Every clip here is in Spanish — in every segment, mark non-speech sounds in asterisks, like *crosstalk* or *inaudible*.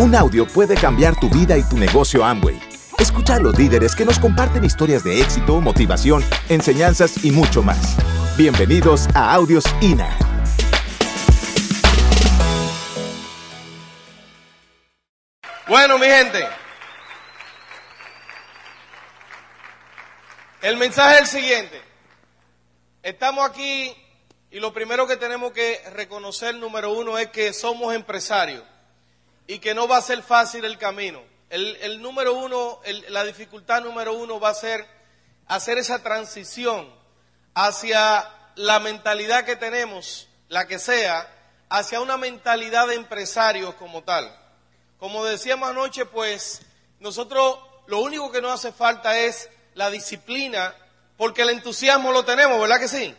Un audio puede cambiar tu vida y tu negocio Amway. Escucha a los líderes que nos comparten historias de éxito, motivación, enseñanzas y mucho más. Bienvenidos a Audios INA. Bueno, mi gente. El mensaje es el siguiente. Estamos aquí y lo primero que tenemos que reconocer, número uno, es que somos empresarios y que no va a ser fácil el camino. El, número uno, la dificultad número uno va a ser hacer esa transición hacia la mentalidad que tenemos, la que sea, hacia una mentalidad de empresarios como tal. Como decíamos anoche, pues nosotros lo único que nos hace falta es la disciplina, porque el entusiasmo lo tenemos, ¿verdad que sí?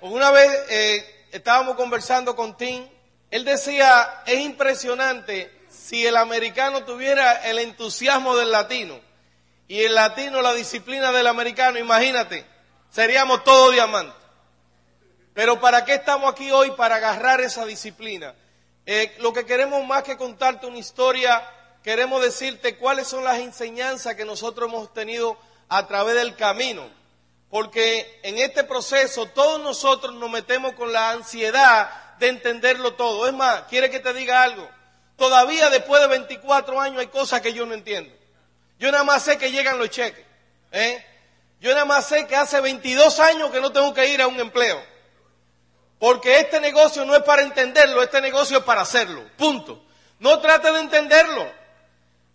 Una vez eh, estábamos conversando con Tim él decía, es impresionante si el americano tuviera el entusiasmo del latino y el latino la disciplina del americano, imagínate, seríamos todos diamantes. Pero ¿para qué estamos aquí hoy? Para agarrar esa disciplina. Eh, lo que queremos más que contarte una historia, queremos decirte cuáles son las enseñanzas que nosotros hemos tenido a través del camino. Porque en este proceso todos nosotros nos metemos con la ansiedad de entenderlo todo. Es más, quiere que te diga algo. Todavía después de 24 años hay cosas que yo no entiendo. Yo nada más sé que llegan los cheques. ¿eh? Yo nada más sé que hace 22 años que no tengo que ir a un empleo. Porque este negocio no es para entenderlo, este negocio es para hacerlo. Punto. No trate de entenderlo.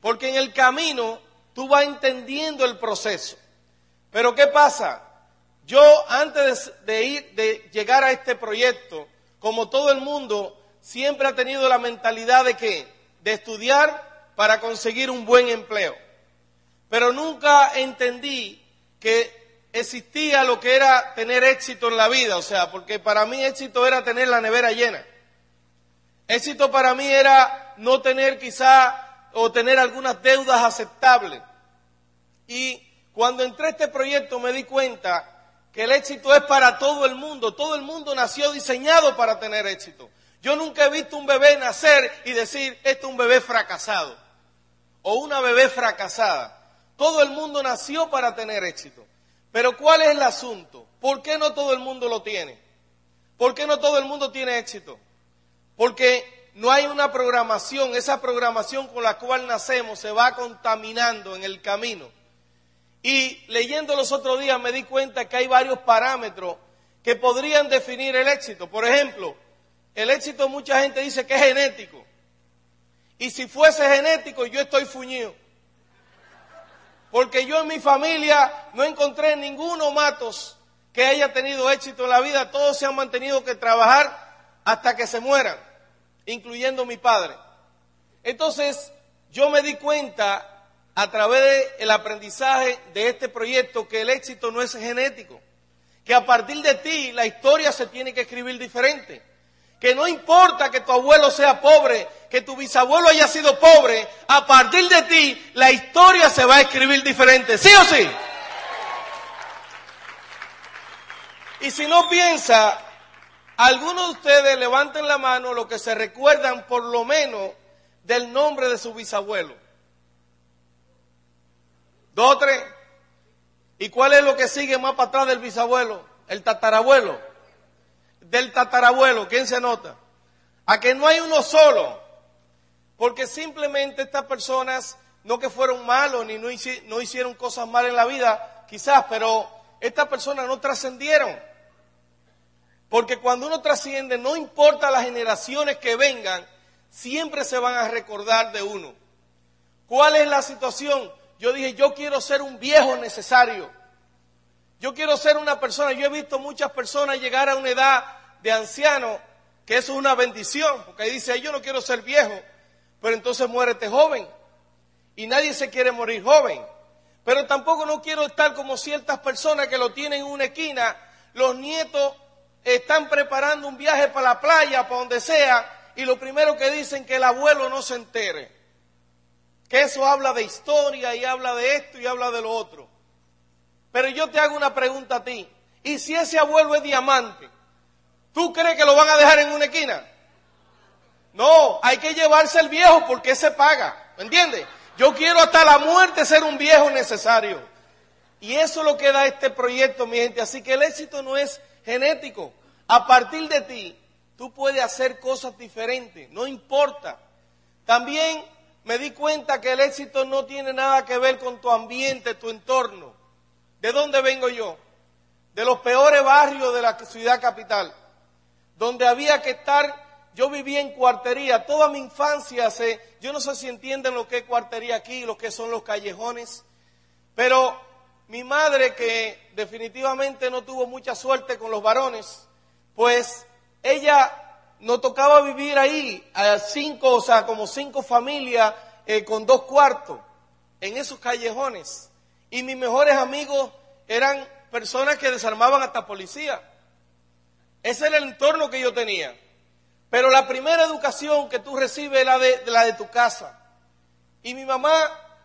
Porque en el camino tú vas entendiendo el proceso. Pero ¿qué pasa? Yo antes de, ir, de llegar a este proyecto, como todo el mundo, siempre ha tenido la mentalidad de que, de estudiar para conseguir un buen empleo. Pero nunca entendí que existía lo que era tener éxito en la vida, o sea, porque para mí éxito era tener la nevera llena. Éxito para mí era no tener quizá o tener algunas deudas aceptables. Y cuando entré a este proyecto me di cuenta que el éxito es para todo el mundo. Todo el mundo nació diseñado para tener éxito. Yo nunca he visto un bebé nacer y decir, este es un bebé fracasado o una bebé fracasada. Todo el mundo nació para tener éxito. Pero ¿cuál es el asunto? ¿Por qué no todo el mundo lo tiene? ¿Por qué no todo el mundo tiene éxito? Porque no hay una programación, esa programación con la cual nacemos se va contaminando en el camino. Y leyendo los otros días me di cuenta que hay varios parámetros que podrían definir el éxito. Por ejemplo, el éxito mucha gente dice que es genético. Y si fuese genético, yo estoy fuñido. Porque yo en mi familia no encontré ninguno matos que haya tenido éxito en la vida. Todos se han mantenido que trabajar hasta que se mueran, incluyendo mi padre. Entonces, yo me di cuenta a través del aprendizaje de este proyecto que el éxito no es genético, que a partir de ti la historia se tiene que escribir diferente, que no importa que tu abuelo sea pobre, que tu bisabuelo haya sido pobre, a partir de ti la historia se va a escribir diferente, ¿sí o sí? Y si no piensa, algunos de ustedes levanten la mano lo que se recuerdan por lo menos del nombre de su bisabuelo. Dos tres. ¿Y cuál es lo que sigue más para atrás del bisabuelo? El tatarabuelo. Del tatarabuelo, ¿quién se nota? A que no hay uno solo. Porque simplemente estas personas, no que fueron malos ni no, hicieron cosas malas en la vida, quizás, pero estas personas no trascendieron. Porque cuando uno trasciende, no importa las generaciones que vengan, siempre se van a recordar de uno. ¿Cuál es la situación? Yo dije, yo quiero ser un viejo necesario. Yo quiero ser una persona, yo he visto muchas personas llegar a una edad de anciano, que eso es una bendición, porque ahí dice, yo no quiero ser viejo, pero entonces muérete joven. Y nadie se quiere morir joven. Pero tampoco no quiero estar como ciertas personas que lo tienen en una esquina, los nietos están preparando un viaje para la playa, para donde sea, y lo primero que dicen que el abuelo no se entere que eso habla de historia y habla de esto y habla de lo otro. Pero yo te hago una pregunta a ti. ¿Y si ese abuelo es diamante? ¿Tú crees que lo van a dejar en una esquina? No, hay que llevarse el viejo porque se paga. ¿Me entiendes? Yo quiero hasta la muerte ser un viejo necesario. Y eso es lo que da este proyecto, mi gente. Así que el éxito no es genético. A partir de ti, tú puedes hacer cosas diferentes, no importa. También me di cuenta que el éxito no tiene nada que ver con tu ambiente, tu entorno. ¿De dónde vengo yo? De los peores barrios de la ciudad capital, donde había que estar, yo vivía en cuartería, toda mi infancia, yo no sé si entienden lo que es cuartería aquí, lo que son los callejones, pero mi madre, que definitivamente no tuvo mucha suerte con los varones, pues ella nos tocaba vivir ahí, a cinco, o sea, como cinco familias eh, con dos cuartos, en esos callejones. Y mis mejores amigos eran personas que desarmaban hasta policía. Ese era el entorno que yo tenía. Pero la primera educación que tú recibes es la de, la de tu casa. Y mi mamá,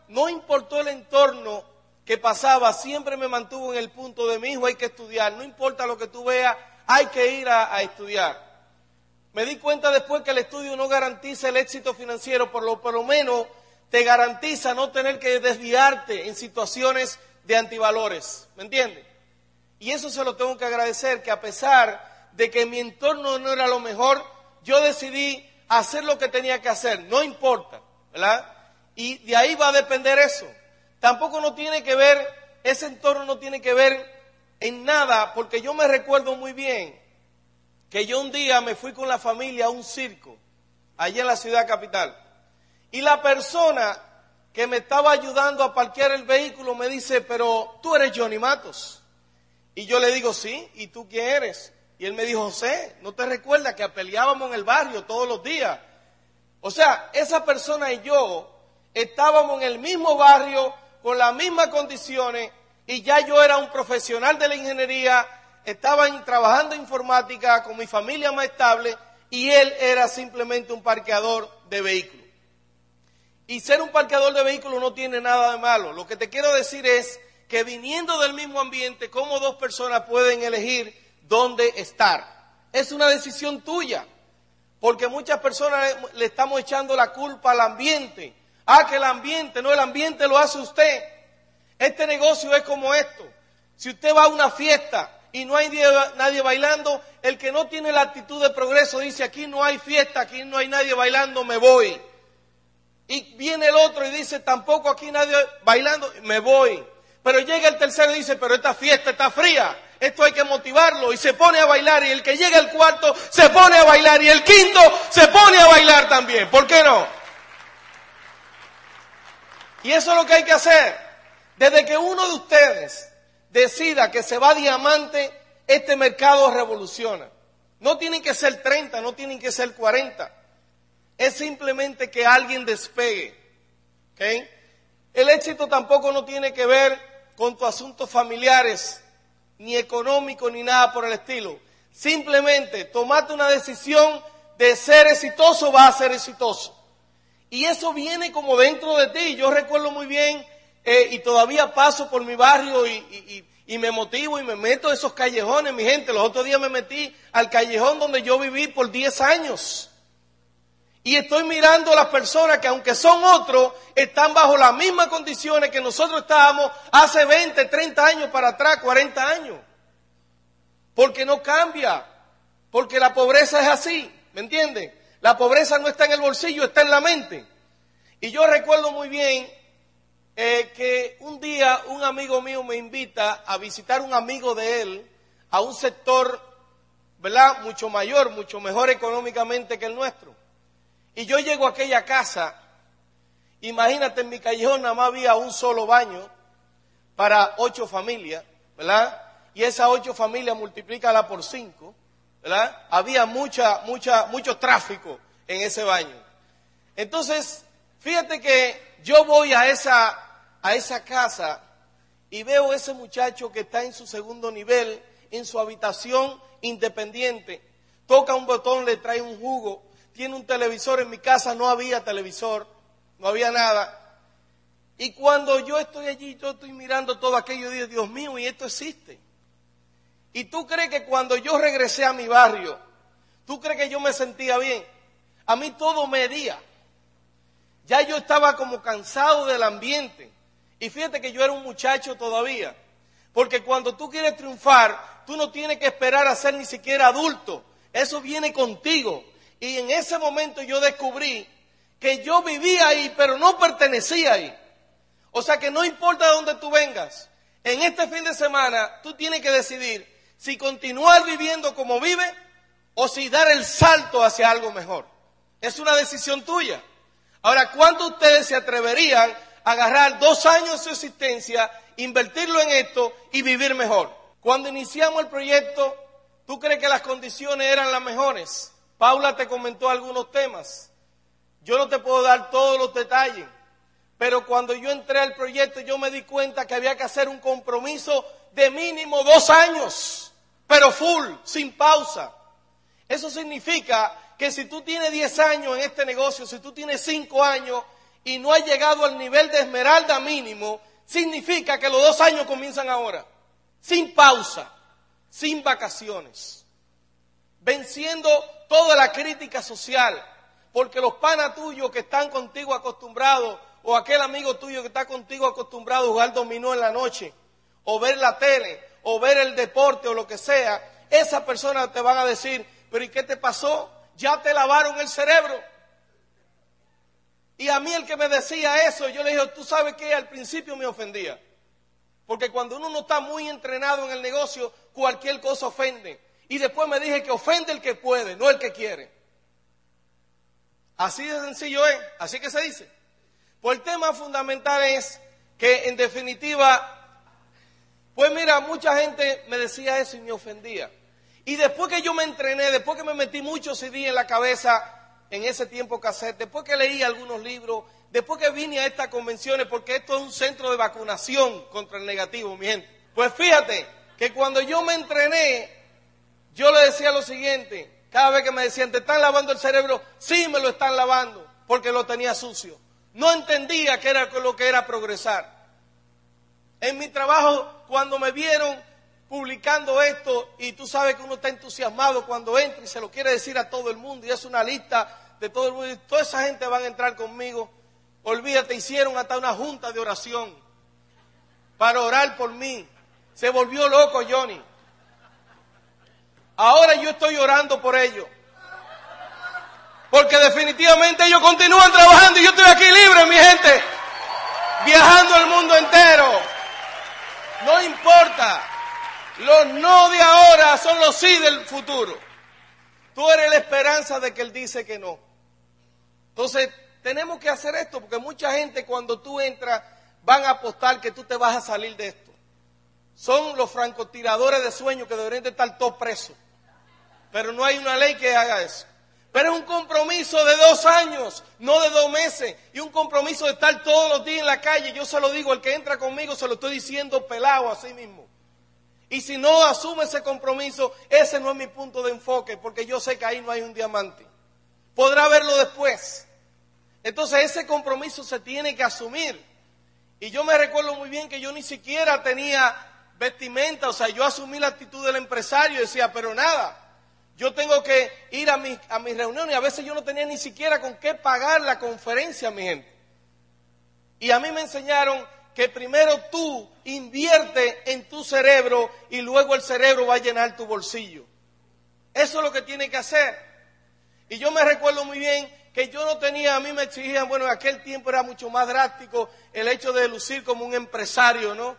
no importó el entorno que pasaba, siempre me mantuvo en el punto de mi hijo hay que estudiar. No importa lo que tú veas, hay que ir a estudiar. Me di cuenta después que el estudio no garantiza el éxito financiero, por lo, por lo menos te garantiza no tener que desviarte en situaciones de antivalores. ¿Me entiendes? Y eso se lo tengo que agradecer, que a pesar de que mi entorno no era lo mejor, yo decidí hacer lo que tenía que hacer, no importa, ¿verdad? Y de ahí va a depender eso. Tampoco no tiene que ver, ese entorno no tiene que ver en nada, porque yo me recuerdo muy bien que yo un día me fui con la familia a un circo, allá en la ciudad capital, y la persona que me estaba ayudando a parquear el vehículo me dice, pero tú eres Johnny Matos. Y yo le digo, sí, ¿y tú quién eres? Y él me dijo, José, ¿no te recuerdas que peleábamos en el barrio todos los días? O sea, esa persona y yo estábamos en el mismo barrio, con las mismas condiciones, y ya yo era un profesional de la ingeniería, estaba trabajando informática con mi familia más estable y él era simplemente un parqueador de vehículos. Y ser un parqueador de vehículos no tiene nada de malo. Lo que te quiero decir es que viniendo del mismo ambiente, ¿cómo dos personas pueden elegir dónde estar? Es una decisión tuya. Porque muchas personas le estamos echando la culpa al ambiente. Ah, que el ambiente, no, el ambiente lo hace usted. Este negocio es como esto. Si usted va a una fiesta y no hay nadie bailando, el que no tiene la actitud de progreso dice, aquí no hay fiesta, aquí no hay nadie bailando, me voy. Y viene el otro y dice, tampoco aquí nadie bailando, me voy. Pero llega el tercero y dice, pero esta fiesta está fría, esto hay que motivarlo y se pone a bailar y el que llega al cuarto se pone a bailar y el quinto se pone a bailar también. ¿Por qué no? Y eso es lo que hay que hacer. Desde que uno de ustedes decida que se va diamante, este mercado revoluciona. No tienen que ser 30, no tienen que ser 40. Es simplemente que alguien despegue. El éxito tampoco no tiene que ver con tus asuntos familiares, ni económicos, ni nada por el estilo. Simplemente tomate una decisión de ser exitoso, va a ser exitoso. Y eso viene como dentro de ti. Yo recuerdo muy bien eh, y todavía paso por mi barrio y, me motivo y me meto en esos callejones, mi gente. Los otros días me metí al callejón donde yo viví por 10 años. Y estoy mirando a las personas que aunque son otros, están bajo las mismas condiciones que nosotros estábamos hace 20, 30 años para atrás, 40 años. Porque no cambia. Porque la pobreza es así, ¿me entienden? La pobreza no está en el bolsillo, está en la mente. Y yo recuerdo muy bien eh, que un día un amigo mío me invita a visitar un amigo de él a un sector, ¿verdad? Mucho mayor, mucho mejor económicamente que el nuestro. Y yo llego a aquella casa, imagínate, en mi callejón nada más había un solo baño para ocho familias, ¿verdad? Y esas ocho familias multiplícala por cinco, ¿verdad? Había mucha, mucha, mucho tráfico en ese baño. Entonces, fíjate que yo voy a esa a esa casa y veo ese muchacho que está en su segundo nivel, en su habitación independiente, toca un botón, le trae un jugo, tiene un televisor, en mi casa no había televisor, no había nada. Y cuando yo estoy allí, yo estoy mirando todo aquello y digo, Dios mío, y esto existe. Y tú crees que cuando yo regresé a mi barrio, tú crees que yo me sentía bien. a mí todo me hería. Ya yo estaba como cansado del ambiente. Y fíjate que yo era un muchacho todavía. Porque cuando tú quieres triunfar, tú no tienes que esperar a ser ni siquiera adulto. Eso viene contigo. Y en ese momento yo descubrí que yo vivía ahí, pero no pertenecía ahí. O sea que no importa de dónde tú vengas, en este fin de semana tú tienes que decidir si continuar viviendo como vive o si dar el salto hacia algo mejor. Es una decisión tuya. Ahora, ¿cuántos de ustedes se atreverían agarrar dos años de su existencia, invertirlo en esto y vivir mejor? Cuando iniciamos el proyecto, ¿tú crees que las condiciones eran las mejores? Paula te comentó algunos temas. Yo no te puedo dar todos los detalles, pero cuando yo entré al proyecto yo me di cuenta que había que hacer un compromiso de mínimo dos años, pero full, sin pausa. Eso significa que si tú tienes 10 años en este negocio, si tú tienes 5 años y no has llegado al nivel de esmeralda mínimo, significa que los dos años comienzan ahora, sin pausa, sin vacaciones, venciendo toda la crítica social, porque los panas tuyos que están contigo acostumbrados, o aquel amigo tuyo que está contigo acostumbrado a jugar dominó en la noche, o ver la tele, o ver el deporte, o lo que sea, esas personas te van a decir, pero ¿y qué te pasó? Ya te lavaron el cerebro. Y a mí el que me decía eso, yo le dije, tú sabes que al principio me ofendía. Porque cuando uno no está muy entrenado en el negocio, cualquier cosa ofende. Y después me dije que ofende el que puede, no el que quiere. Así de sencillo es, así que se dice. Pues el tema fundamental es que en definitiva, pues mira, mucha gente me decía eso y me ofendía. Y después que yo me entrené, después que me metí muchos CD en la cabeza en ese tiempo cassette, después que leí algunos libros, después que vine a estas convenciones, porque esto es un centro de vacunación contra el negativo, mi. Pues fíjate que cuando yo me entrené, yo le decía lo siguiente, cada vez que me decían, ¿te están lavando el cerebro? Sí, me lo están lavando, porque lo tenía sucio. No entendía qué era lo que era progresar. En mi trabajo, cuando me vieron publicando esto y tú sabes que uno está entusiasmado cuando entra y se lo quiere decir a todo el mundo y es una lista de todo el mundo y toda esa gente van a entrar conmigo. Olvídate, hicieron hasta una junta de oración para orar por mí. Se volvió loco Johnny. Ahora yo estoy orando por ellos. Porque definitivamente ellos continúan trabajando y yo estoy aquí libre, mi gente. Viajando el mundo entero. No importa. Los no de ahora son los sí del futuro. Tú eres la esperanza de que Él dice que no. Entonces, tenemos que hacer esto porque mucha gente cuando tú entras van a apostar que tú te vas a salir de esto. Son los francotiradores de sueños que deberían de estar todos presos. Pero no hay una ley que haga eso. Pero es un compromiso de dos años, no de dos meses. Y un compromiso de estar todos los días en la calle. Yo se lo digo, el que entra conmigo se lo estoy diciendo pelado a sí mismo. Y si no asume ese compromiso, ese no es mi punto de enfoque, porque yo sé que ahí no hay un diamante. Podrá verlo después. Entonces ese compromiso se tiene que asumir. Y yo me recuerdo muy bien que yo ni siquiera tenía vestimenta, o sea, yo asumí la actitud del empresario y decía, pero nada, yo tengo que ir a mis a mi reuniones y a veces yo no tenía ni siquiera con qué pagar la conferencia, mi gente. Y a mí me enseñaron que primero tú invierte en tu cerebro y luego el cerebro va a llenar tu bolsillo. Eso es lo que tiene que hacer. Y yo me recuerdo muy bien que yo no tenía, a mí me exigían, bueno, en aquel tiempo era mucho más drástico el hecho de lucir como un empresario, ¿no?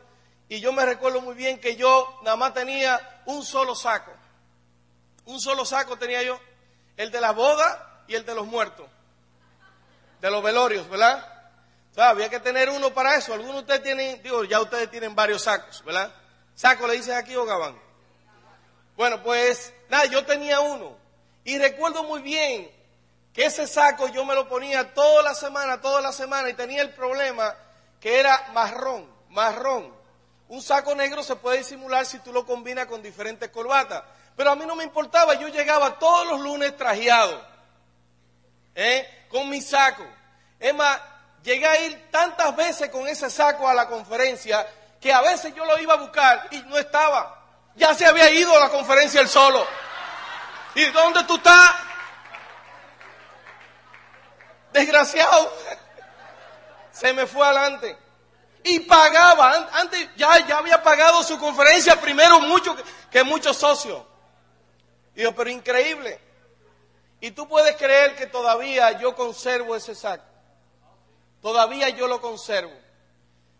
Y yo me recuerdo muy bien que yo nada más tenía un solo saco. Un solo saco tenía yo, el de la boda y el de los muertos, de los velorios, ¿verdad? Había que tener uno para eso. Algunos de ustedes tienen, digo, ya ustedes tienen varios sacos, ¿verdad? ¿Saco le dicen aquí o gabán? Bueno, pues nada, yo tenía uno. Y recuerdo muy bien que ese saco yo me lo ponía toda la semana, toda la semana, y tenía el problema que era marrón, marrón. Un saco negro se puede disimular si tú lo combinas con diferentes corbatas. Pero a mí no me importaba, yo llegaba todos los lunes trajeado, ¿eh? con mi saco. Es más, llegué a ir tantas veces con ese saco a la conferencia que a veces yo lo iba a buscar y no estaba. Ya se había ido a la conferencia él solo. ¿Y dónde tú estás? desgraciado, se me fue adelante. Y pagaba, antes ya, ya había pagado su conferencia primero mucho que, muchos socios. Digo, pero increíble. Y tú puedes creer que todavía yo conservo ese saco. Todavía yo lo conservo.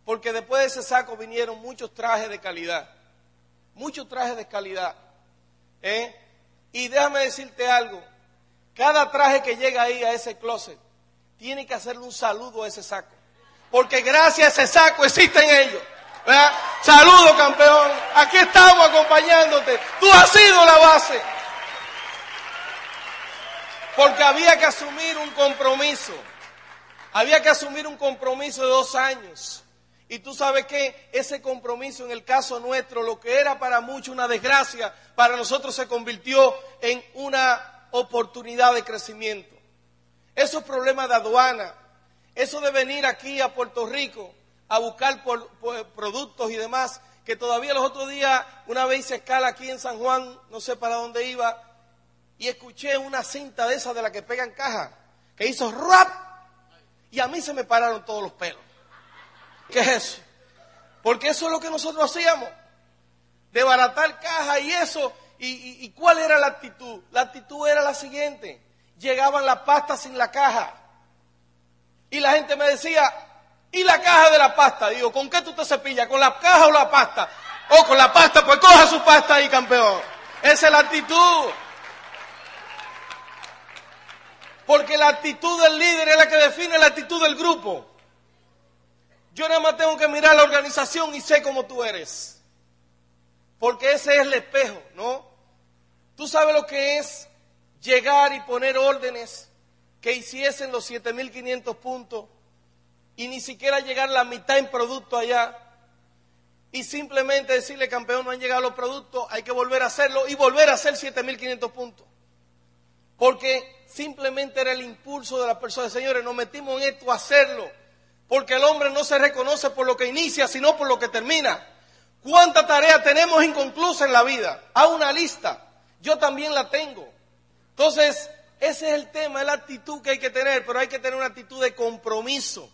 Porque después de ese saco vinieron muchos trajes de calidad. Muchos trajes de calidad. ¿eh? Y déjame decirte algo. Cada traje que llega ahí a ese closet, tiene que hacerle un saludo a ese saco. Porque gracias a ese saco existen ellos. Saludo, campeón. Aquí estamos acompañándote. Tú has sido la base. Porque había que asumir un compromiso. Había que asumir un compromiso de dos años. Y tú sabes que ese compromiso en el caso nuestro, lo que era para muchos una desgracia, para nosotros se convirtió en una oportunidad de crecimiento. Esos problemas de aduana, eso de venir aquí a Puerto Rico a buscar productos y demás, que todavía los otros días, una vez hice escala aquí en San Juan, no sé para dónde iba, y escuché una cinta de esas de la que pegan caja, que hizo rap, y a mí se me pararon todos los pelos. ¿Qué es eso? Porque eso es lo que nosotros hacíamos, de baratar caja y eso. ¿Y, cuál era la actitud? La actitud era la siguiente. Llegaban las pastas sin la caja. Y la gente me decía, ¿y la caja de la pasta? Digo, ¿con qué tú te cepillas? ¿Con la caja o la pasta? O con la pasta, pues coja su pasta ahí, campeón. Esa es la actitud. Porque la actitud del líder es la que define la actitud del grupo. Yo nada más tengo que mirar la organización y sé cómo tú eres. Porque ese es el espejo, ¿no? Tú sabes lo que es llegar y poner órdenes que hiciesen los 7.500 puntos y ni siquiera llegar la mitad en producto allá y simplemente decirle, campeón, no han llegado los productos, hay que volver a hacerlo y volver a hacer 7.500 puntos. Porque simplemente era el impulso de las personas. Señores, nos metimos en esto a hacerlo. Porque el hombre no se reconoce por lo que inicia, sino por lo que termina. ¿Cuánta tarea tenemos inconclusa en la vida? A una lista. Yo también la tengo. Entonces, ese es el tema, es la actitud que hay que tener, pero hay que tener una actitud de compromiso.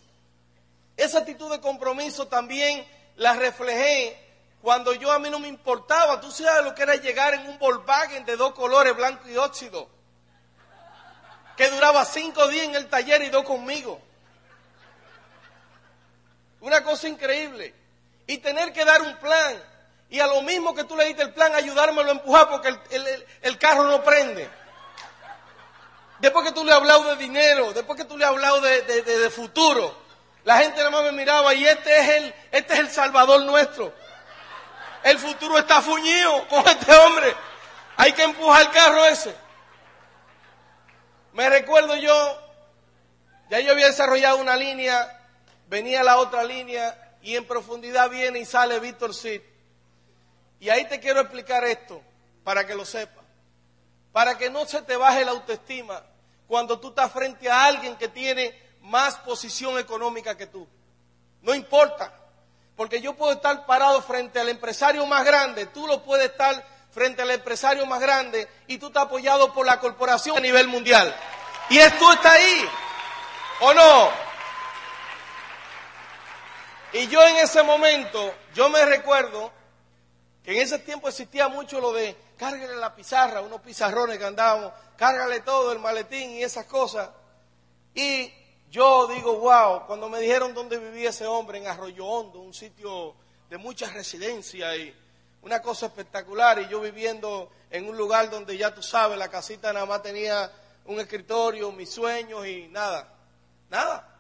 Esa actitud de compromiso también la reflejé cuando yo a mí no me importaba. Tú sabes lo que era llegar en un Volkswagen de dos colores, blanco y óxido, que duraba cinco días en el taller y dos conmigo. Una cosa increíble. Y tener que dar un plan. Y a lo mismo que tú le diste el plan, ayudármelo a empujar porque el, el carro no prende. Después que tú le has hablado de dinero, después que tú le has hablado de, futuro, la gente nada más me miraba y este es el, este es el salvador nuestro. El futuro está fuñido con este hombre. Hay que empujar el carro ese. Me recuerdo yo, ya yo había desarrollado una línea, venía la otra línea y en profundidad viene y sale Víctor Sid. Y ahí te quiero explicar esto para que lo sepas para que no se te baje la autoestima cuando tú estás frente a alguien que tiene más posición económica que tú. No importa, porque yo puedo estar parado frente al empresario más grande, tú lo puedes estar frente al empresario más grande y tú estás apoyado por la corporación a nivel mundial. Y esto está ahí, ¿o no? Y yo en ese momento, yo me recuerdo que en ese tiempo existía mucho lo de cárgale la pizarra, unos pizarrones que andábamos, cárgale todo el maletín y esas cosas. Y yo digo, wow, cuando me dijeron dónde vivía ese hombre, en Arroyo Hondo, un sitio de mucha residencia y una cosa espectacular, y yo viviendo en un lugar donde ya tú sabes, la casita nada más tenía un escritorio, mis sueños y nada, nada.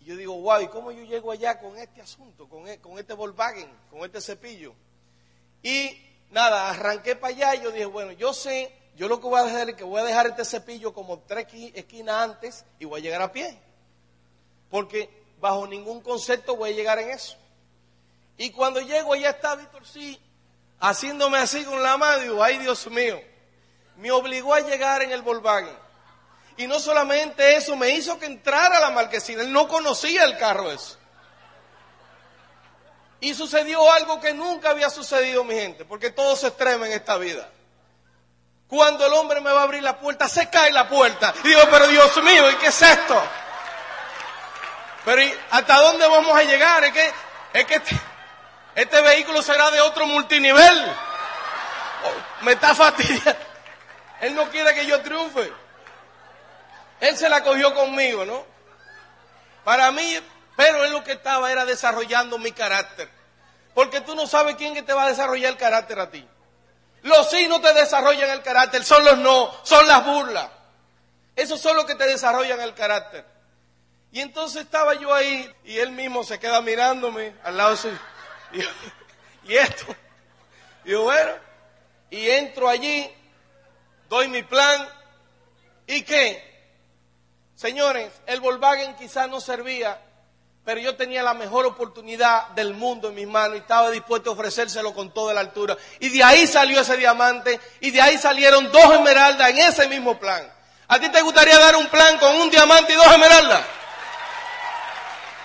Y yo digo, wow, ¿y cómo yo llego allá con este asunto, con, e, con este Volkswagen, con este cepillo? Y nada, arranqué para allá y yo dije, bueno, yo sé, yo lo que voy a hacer es que voy a dejar este cepillo como tres esquinas antes y voy a llegar a pie. Porque bajo ningún concepto voy a llegar en eso. Y cuando llego allá está Víctor sí, haciéndome así con la mano, digo, ay Dios mío, me obligó a llegar en el Volkswagen. Y no solamente eso, me hizo que entrara la marquesina. Él no conocía el carro eso. Y sucedió algo que nunca había sucedido, mi gente, porque todo se extrema en esta vida. Cuando el hombre me va a abrir la puerta, se cae la puerta. Y digo, pero Dios mío, ¿y qué es esto? Pero ¿hasta dónde vamos a llegar? Es que, es que este, vehículo será de otro multinivel. Oh, me está fastidiando. Él no quiere que yo triunfe. Él se la cogió conmigo, ¿no? Para mí, pero él lo que estaba era desarrollando mi carácter. Porque tú no sabes quién te va a desarrollar el carácter a ti. Los sí no te desarrollan el carácter, son los no, son las burlas. Esos son los que te desarrollan el carácter. Y entonces estaba yo ahí y él mismo se queda mirándome al lado suyo. *laughs* Y, esto. Y yo, bueno, y entro allí, doy mi plan. ¿Y qué? Señores, el Volkswagen quizás no servía, pero yo tenía la mejor oportunidad del mundo en mis manos y estaba dispuesto a ofrecérselo con toda la altura. Y de ahí salió ese diamante y de ahí salieron dos esmeraldas en ese mismo plan. ¿A ti te gustaría dar un plan con un diamante y dos esmeraldas?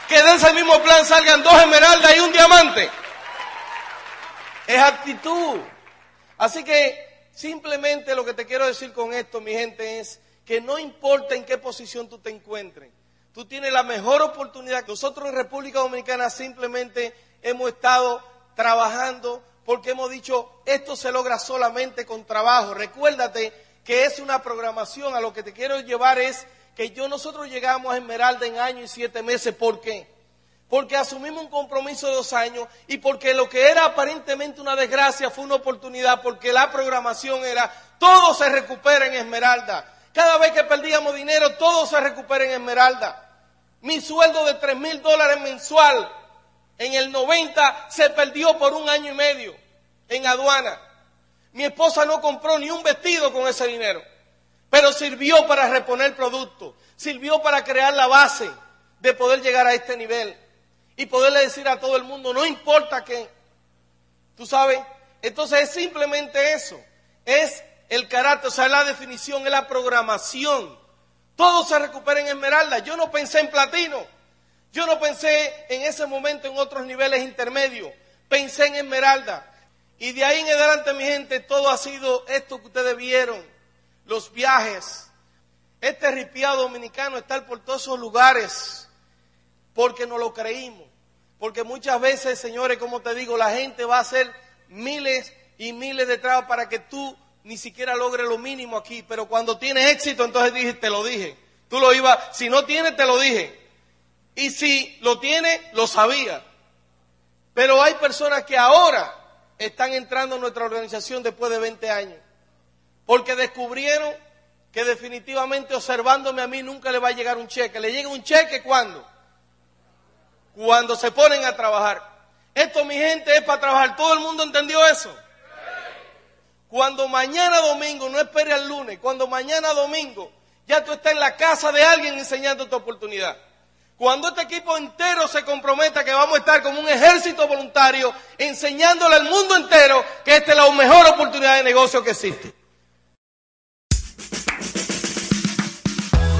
Que de ese mismo plan salgan dos esmeraldas y un diamante. Es actitud. Así que simplemente lo que te quiero decir con esto, mi gente, es que no importa en qué posición tú te encuentres, tú tienes la mejor oportunidad. Nosotros en República Dominicana simplemente hemos estado trabajando porque hemos dicho, esto se logra solamente con trabajo. Recuérdate que es una programación, a lo que te quiero llevar es que yo nosotros llegamos a Esmeralda en año y siete meses. ¿Por qué? Porque asumimos un compromiso de dos años y porque lo que era aparentemente una desgracia fue una oportunidad, porque la programación era todo se recupera en Esmeralda. Cada vez que perdíamos dinero, todo se recupera en Esmeralda. Mi sueldo de tres mil dólares mensual en el 90 se perdió por un año y medio en aduana. Mi esposa no compró ni un vestido con ese dinero, pero sirvió para reponer productos, sirvió para crear la base de poder llegar a este nivel y poderle decir a todo el mundo, no importa qué, tú sabes, entonces es simplemente eso, es el carácter, o sea, la definición, es la programación. Todo se recupera en esmeralda. Yo no pensé en platino. Yo no pensé en ese momento en otros niveles intermedios. Pensé en esmeralda. Y de ahí en adelante, mi gente, todo ha sido esto que ustedes vieron. Los viajes. Este ripiado dominicano está por todos esos lugares. Porque no lo creímos. Porque muchas veces, señores, como te digo, la gente va a hacer miles y miles de trabajos para que tú ni siquiera logre lo mínimo aquí, pero cuando tienes éxito, entonces dije, te lo dije. Tú lo ibas, si no tienes, te lo dije. Y si lo tiene, lo sabía. Pero hay personas que ahora están entrando en nuestra organización después de 20 años, porque descubrieron que definitivamente observándome a mí nunca le va a llegar un cheque. ¿Le llega un cheque cuándo? Cuando se ponen a trabajar. Esto, mi gente, es para trabajar. ¿Todo el mundo entendió eso? Cuando mañana domingo, no espere al lunes, cuando mañana domingo ya tú estás en la casa de alguien enseñando tu oportunidad. Cuando este equipo entero se comprometa que vamos a estar como un ejército voluntario enseñándole al mundo entero que esta es la mejor oportunidad de negocio que existe.